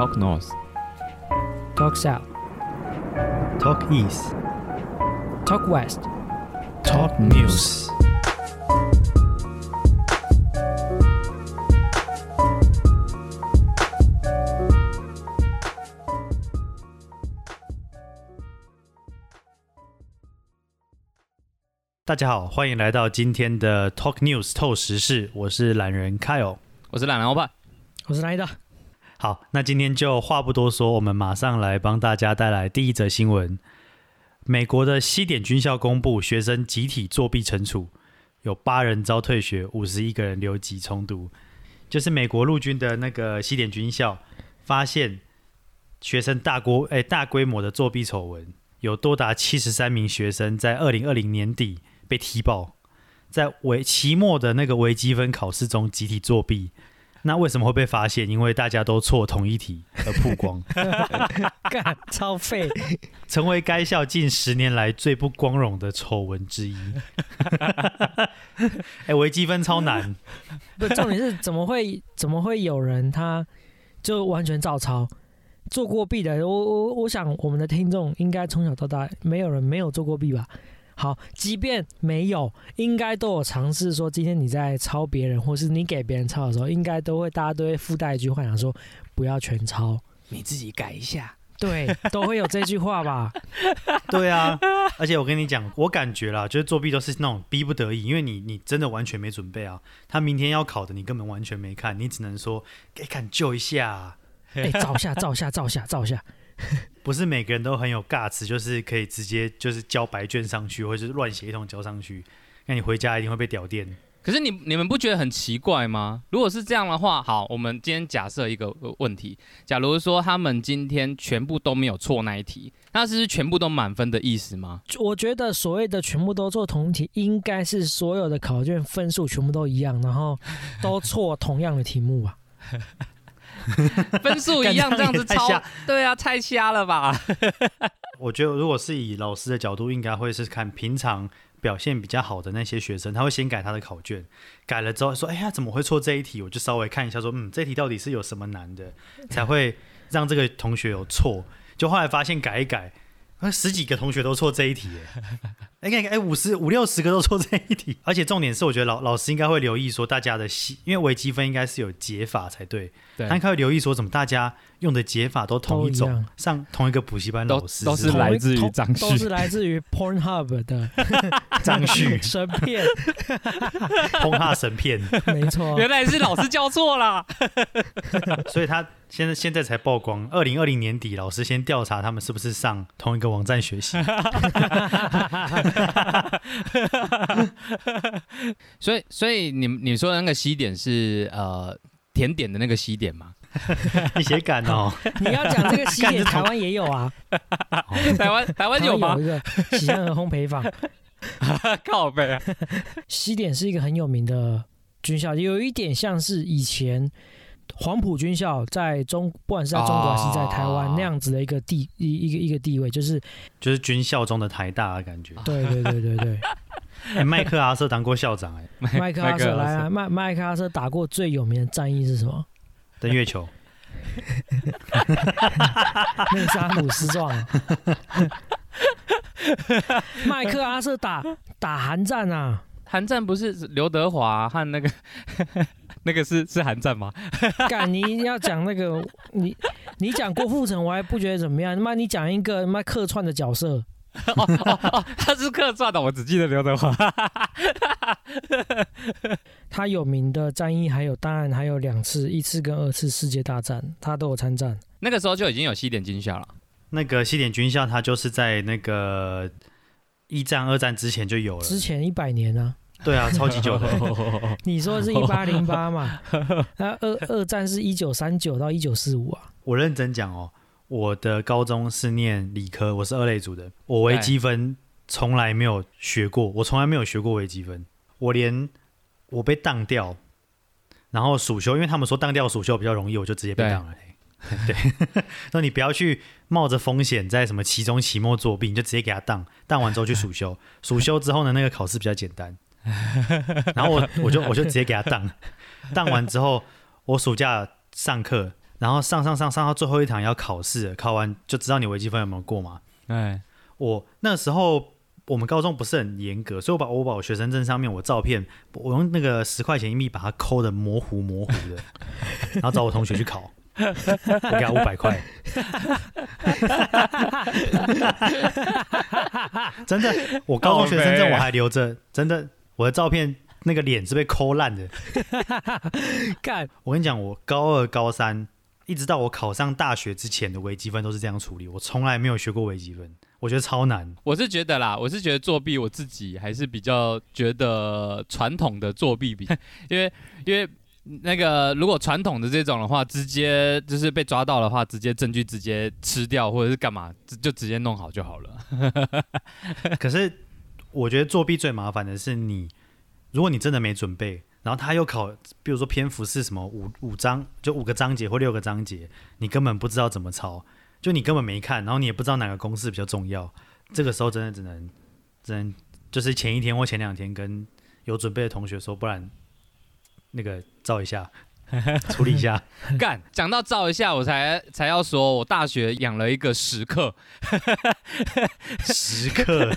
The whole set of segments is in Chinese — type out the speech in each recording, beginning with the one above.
Talk North. Talk South, Talk East, Talk West. Talk News。大家好，欢迎来到今天的 Talk News 透时事，我是懒人 Kyle。我是懒人欧巴。我是哪里的？好，那今天就话不多说，我们马上来帮大家带来第一则新闻。美国的西点军校公布学生集体作弊惩处，有八人遭退学，五十一个人留级重读。就是美国陆军的那个西点军校发现学生大规哎大规模的作弊丑闻，有多达七十三名学生在二零二零年底被踢爆，在微期末的那个微积分考试中集体作弊。那为什么会被发现？因为大家都错同一题而曝光，干超废，成为该校近十年来最不光荣的丑闻之一。哎、微积分超难，不，重点是怎么会怎么会有人他就完全照抄？做过弊的，我我我想我们的听众应该从小到大没有人没有做过弊吧？好，即便没有，应该都有尝试说，今天你在抄别人，或是你给别人抄的时候，应该都会大家都会附带一句话，想说不要全抄，你自己改一下。对，都会有这句话吧？对啊。而且我跟你讲，我感觉啦，就是作弊都是那种逼不得已，因为你你真的完全没准备啊。他明天要考的，你根本完全没看，你只能说，给，看救一下啊、哎、照下，照下，照下，照下。不是每个人都很有尬词，就是可以直接就是交白卷上去，或者是乱写一通交上去。那你回家一定会被屌电。可是你你们不觉得很奇怪吗？如果是这样的话，好，我们今天假设一个呃问题，假如说他们今天全部都没有错那一题，那是不是全部都满分的意思吗？我觉得所谓的全部都做同题，应该是所有的考卷分数全部都一样，然后都错同样的题目吧。分数一样这样子抄 干这样也太瞎，对啊，太瞎了吧？我觉得如果是以老师的角度，应该会是看平常表现比较好的那些学生，他会先改他的考卷，改了之后说，哎呀，怎么会错这一题？我就稍微看一下说，嗯，这题到底是有什么难的，才会让这个同学有错。就后来发现改一改，那十几个同学都错这一题，哎，哎哎，五十五六十个都错这一题，而且重点是，我觉得老老师应该会留意说大家的细，因为微积分应该是有解法才对，对他应该会留意说怎么大家用的解法都同一种都一样，上同一个补习班都老师都是之后来自于同张旭都是来自于 Pornhub 的 张旭 神片，轰哈神片，没错。原来是老师教错了。所以他现在现在才曝光。二零二零年底，老师先调查他们是不是上同一个网站学习。所以所以你你说的那个西点是呃甜点的那个西点吗？你写感哦，你要讲这个西点，台湾也有啊，台湾台湾有吗台？一个喜香和烘焙坊。靠背啊！西点是一个很有名的军校，有一点像是以前黄埔军校在中，不管是在中国还是在台湾、哦那样子的一个地一一个一个地位，就是就是军校中的台大的感觉。对对对对对，哎，麦克阿瑟当过校长，哎，麦克阿瑟来啊，麦麦克阿瑟打过最有名的战役是什么？登月球。那个是阿姆斯壮啊。麦克阿瑟打打寒战啊，韩战不是刘德华和那个 那个是是韩战吗？干你要讲那个你你讲郭富城，我还不觉得怎么样。他妈你讲一个他妈客串的角色，他是客串的，我只记得刘德华。他有名的战役还有当然还有两次，一次跟二次世界大战，他都有参战。那个时候就已经有西点军校了。那个西点军校，它就是在那个一战、二战之前就有了。之前一百年啊，对啊，超级久的。你说是一八零八嘛？那二二战是一九三九到一九四五啊。我认真讲哦，我的高中是念理科，我是二类组的，我微积分从来没有学过，我从来没有学过微积分，我连我被当掉，然后暑修，因为他们说当掉暑修比较容易，我就直接被对当了。对，那你不要去冒着风险在什么期中、期末作弊，你就直接给他当，当完之后去暑修，暑修之后呢，那个考试比较简单，然后我我就我就直接给他当，当完之后，我暑假上课然后上上上上到最后一堂要考试，考完就知道你微积分有没有过嘛。哎，我那时候我们高中不是很严格，所以我把我把我学生证上面我照片，我用那个十块钱硬币把它抠的模糊模糊的，然后找我同学去考，我给他五百块。真的，我高中学生证我还留着，真的，我的照片那个脸是被抠烂的。干，我跟你讲，我高二、高三一直到我考上大学之前的微积分都是这样处理，我从来没有学过微积分，我觉得超难。我是觉得啦，我是觉得作弊，我自己还是比较觉得传统的作弊比，因为因为那个如果传统的这种的话，直接就是被抓到的话，直接证据直接吃掉或者是干嘛，就就直接弄好就好了。可是我觉得作弊最麻烦的是你，如果你真的没准备，然后他又考，比如说篇幅是什么五五章，就五个章节或六个章节，你根本不知道怎么抄，就你根本没看，然后你也不知道哪个公式比较重要，这个时候真的只能只能就是前一天或前两天跟有准备的同学说，不然那个照一下，处理一下。干，讲到照一下，我才才要说，我大学养了一个食客，食客？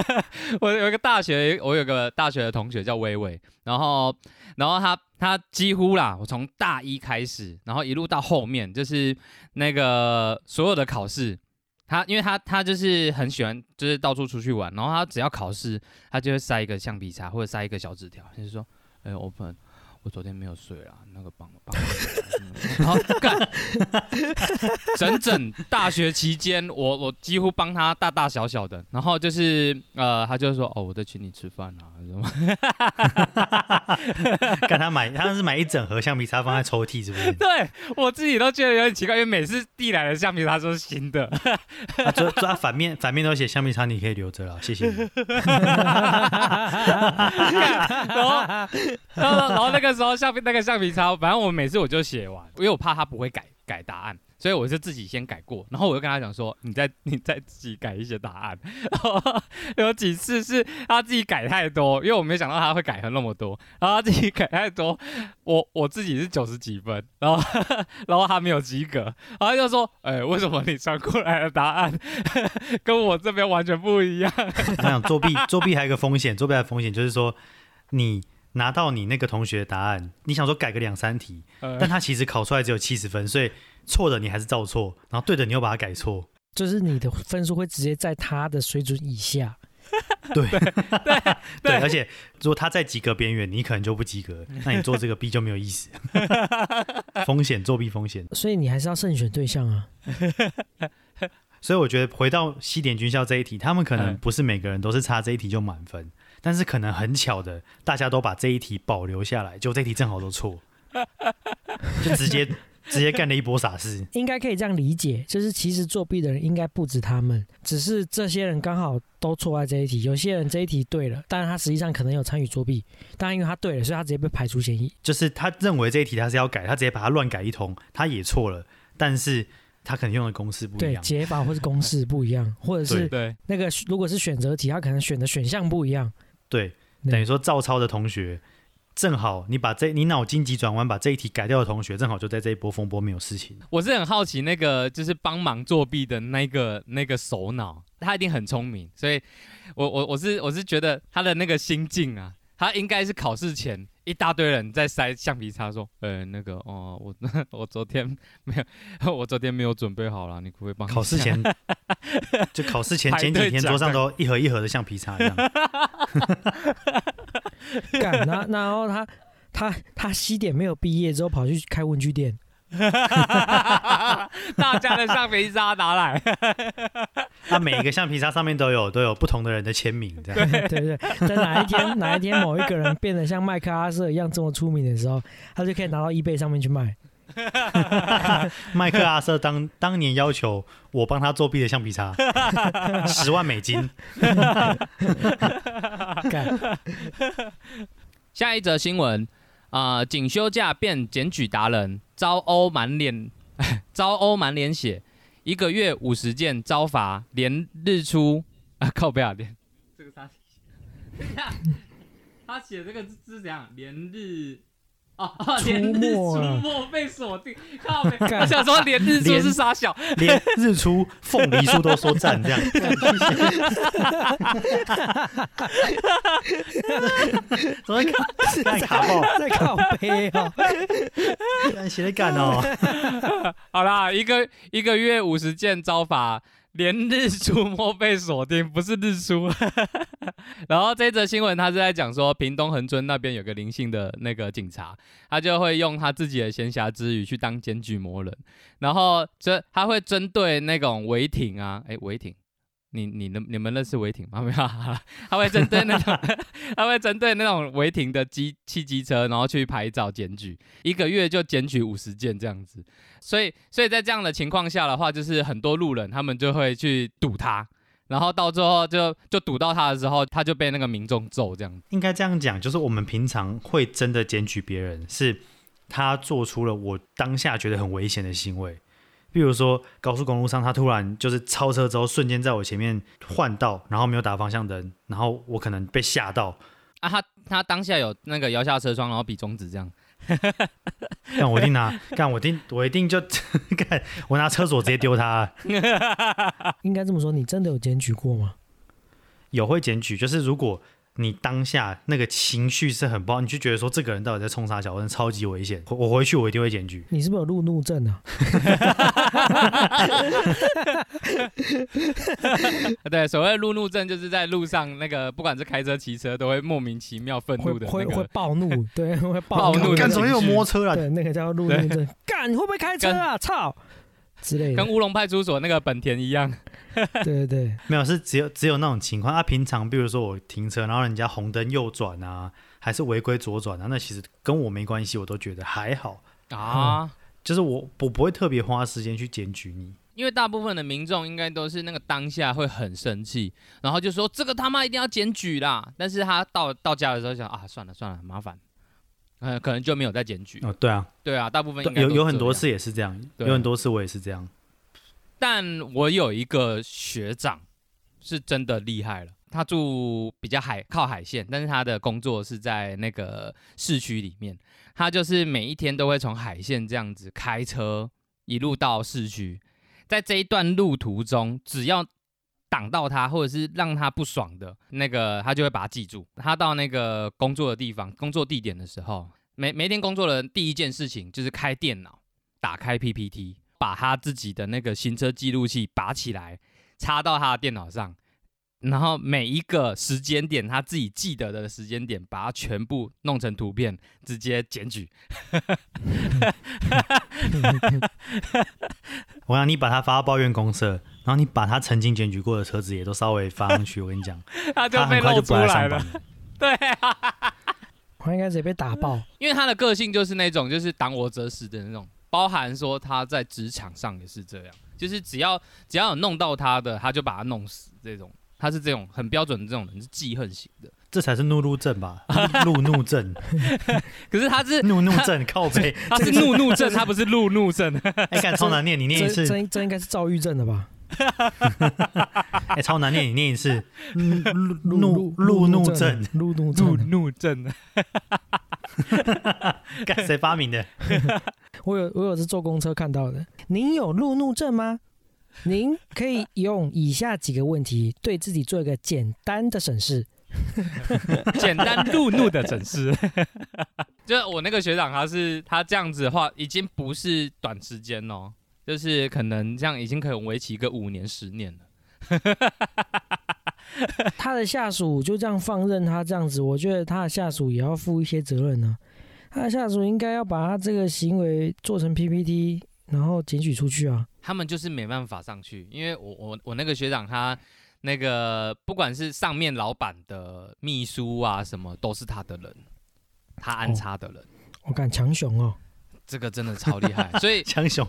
我有一个大学，我有个大学的同学叫微微，然后，然后他他几乎啦，我从大一开始，然后一路到后面，就是那个所有的考试，他因为他他就是很喜欢，就是到处出去玩，然后他只要考试，他就会塞一个橡皮擦或者塞一个小纸条，就是说，哎、我朋我昨天没有睡啦，那个帮帮我，然后干，整整大学期间，我我几乎帮他大大小小的，然后就是呃，他就说哦，我在请你吃饭啊，什么，干他买，他是买一整盒橡皮擦放在抽屉，是不是？对我自己都觉得有点奇怪，因为每次递来的橡皮擦都是新的，啊，最最他反面反面都写橡皮擦，你可以留着了，谢谢你。然后然后然后那个时候橡皮那个橡皮擦，反正我每次我就写因为我怕他不会改改答案。所以我就自己先改过，然后我就跟他讲说，你再你再自己改一些答案。然 后有几次是他自己改太多，因为我没想到他会改成那么多，然后他自己改太多，我我自己是九十几分，然后 然后他没有及格，然后就说，哎、为什么你传过来的答案 跟我这边完全不一样？我想作弊，作弊还有一个风险，作弊的风险就是说，你拿到你那个同学的答案，你想说改个两三题，呃但他其实考出来只有七十分，所以错的你还是照错，然后对的你又把它改错。就是你的分数会直接在他的水准以下。对对对，而且如果他在及格边缘，你可能就不及格，那你做这个弊就没有意思。风险，作弊风险。所以你还是要慎选对象啊。所以我觉得回到西点军校这一题，他们可能嗯不是每个人都是差这一题就满分，但是可能很巧的，大家都把这一题保留下来，就这一题正好都错，就直接直接干了一波傻事。应该可以这样理解，就是其实作弊的人应该不止他们，只是这些人刚好都错在这一题。有些人这一题对了，但是他实际上可能有参与作弊，但因为他对了，所以他直接被排除嫌疑。就是他认为这一题他是要改，他直接把它乱改一通，他也错了，但是他可能用的公式不一对，样。解法或是公式不一样，或者是对，那个如果是选择题，他可能选的选项不一样。对，等于说照抄的同学，正好你把这你脑筋急转弯把这一题改掉的同学，正好就在这一波风波没有事情。我是很好奇那个就是帮忙作弊的那个那个首脑，他一定很聪明，所以我我我是我是觉得他的那个心境啊，他应该是考试前一大堆人在塞橡皮擦，说，呃，那个哦，我 我昨天没有，我昨天没有准备好了，你可不可以帮我考试前 就考试前前几天桌上都一盒一盒的橡皮擦这样。干，然后然后他他他西点没有毕业之后跑去开文具店，大家的橡皮擦拿来，它每一个橡皮擦上面都有都有不同的人的签名，这样。对对对，在哪一天哪一天某一个人变得像麦克阿瑟一样这么出名的时候，他就可以拿到 eBay 上面去卖。麦克阿瑟当当年要求我帮他作弊的橡皮擦，十万美金。干，下一则新闻啊、仅休假变检举达人，遭殴满脸 遭殴满脸血，一个月五十件遭罚，连日出。啊靠不要连。这个他 等一下他写这个字是怎样？连日啊啊！出连日出没被锁定，靠我想说连日出是傻小，连日出凤梨酥都说赞，这样。怎么会卡干卡爆？在靠背哦，干写的干哦。好啦，一个一个月五十件招法，连日出没被锁定，不是日出。然后这则新闻他是在讲说，屏东恒春那边有个灵性的那个警察，他就会用他自己的闲暇之余去当检举魔人，然后这他会针对那种违停啊，哎违停。你你能你们认识违停吗？没有，他会针对那种，他会针对那种违停的机汽机车，然后去拍照检举，一个月就检举五十件这样子。所以，所以在这样的情况下的话，就是很多路人他们就会去堵他，然后到最后就就堵到他的时候，他就被那个民众揍这样子。应该这样讲，就是我们平常会真的检举别人，是他做出了我当下觉得很危险的行为。比如说高速公路上，他突然就是超车之后，瞬间在我前面换道，然后没有打方向灯，然后我可能被吓到，啊，他他当下有那个摇下车窗，然后比中指这样。干我一定拿，干我一定我一定就 干，我拿车锁直接丢他。应该这么说，你真的有检举过吗？有会检举，就是如果你当下那个情绪是很不好，你就觉得说这个人到底在冲啥小，真的超级危险，我我回去我一定会检举。你是不是有路怒症啊？对，所谓路怒症，就是在路上那个不管是开车、骑车，都会莫名其妙愤怒的会会。暴怒，对，会暴怒干怎么又有情绪摩托车了？对，那个叫路怒症。干，你会不会开车啊？操之类的跟。乌龙派出所那个本田一样，对对对，没有，是只有只有那种情况。啊，平常比如说我停车，然后人家红灯右转啊，还是违规左转啊，那其实跟我没关系，我都觉得还好。啊，就是我我不会特别花时间去检举你。因为大部分的民众应该都是那个当下会很生气，然后就说这个他妈一定要检举啦。但是他到到家的时候想啊，算了算了，很麻烦，呃，可能就没有再检举。哦，对啊，对啊，大部分有有很多次也是这样，有很多次我也是这样。但我有一个学长是真的厉害了，他住比较海靠海线，但是他的工作是在那个市区里面，他就是每一天都会从海线这样子开车一路到市区，在这一段路途中，只要挡到他或者是让他不爽的那个，他就会把他记住。他到那个工作的地方、工作地点的时候，每每天工作的第一件事情就是开电脑，打开 PPT，把他自己的那个行车记录器拔起来，插到他的电脑上，然后每一个时间点他自己记得的时间点，把它全部弄成图片，直接检举。我让你把他发到抱怨公社，然后你把他曾经检举过的车子也都稍微发上去。我跟你讲，他就被他很快露出来就不来上班了。对啊，我应该直接被打爆。因为他的个性就是那种就是挡我者死的那种，包含说他在职场上也是这样，就是只要只要有弄到他的，他就把他弄死这种。他是这种很标准的这种人，是记恨型的。这才是怒怒症吧？怒怒症，可是他是怒怒症，靠背。他是怒怒症，他不是路怒症。哎，干超难念，你念一次。这这应该是躁郁症的吧？哎，超难念，你念一次。怒怒怒怒症，怒怒怒症。怒症，干 谁发明的？我有我有是坐公车看到的。您有路怒症吗？您可以用以下几个问题对自己做一个简单的审视。简单路怒的诊室。就我那个学长，他是他这样子的话，已经不是短时间哦，就是可能这样已经可以维持一个五年、十年了。他的下属就这样放任他这样子，我觉得他的下属也要负一些责任呢、他的下属应该要把他这个行为做成 PPT，然后检举出去啊。他们就是没办法上去，因为我我我那个学长他那个不管是上面老板的秘书啊什么，都是他的人，他安插的人，我敢强雄哦，这个真的超厉害。所以强雄，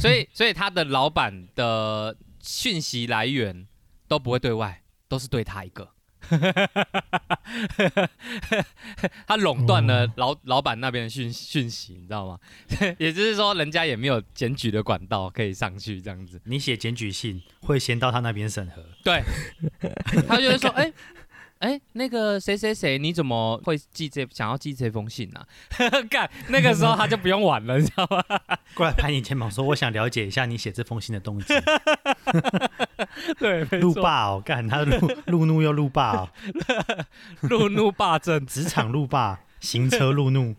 所以所以他的老板的讯息来源都不会对外，都是对他一个。他垄断了哦老、老板那边的讯讯息，你知道吗？也就是说，人家也没有检举的管道可以上去，这样子。你写检举信会先到他那边审核。对，他就会说，哎、哎、那个谁谁谁，你怎么会寄这想要寄这封信呢、啊？干，那个时候他就不用玩了，你知道吗？过来拍你肩膀说：“我想了解一下你写这封信的动机。对，”路霸哦，干他路路怒又路霸哦，路怒霸症，职场路霸，行车路怒。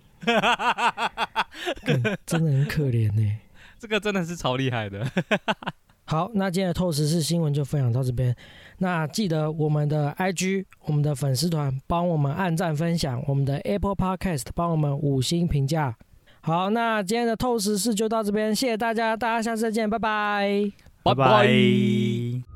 干真的很可怜呢。这个真的是超厉害的。好，那今天的透视式新闻就分享到这边。那记得我们的 IG、我们的粉丝团帮我们按赞分享，我们的 Apple Podcast 帮我们五星评价。好，那今天的透视式就到这边，谢谢大家，大家下次再见，拜拜。拜拜拜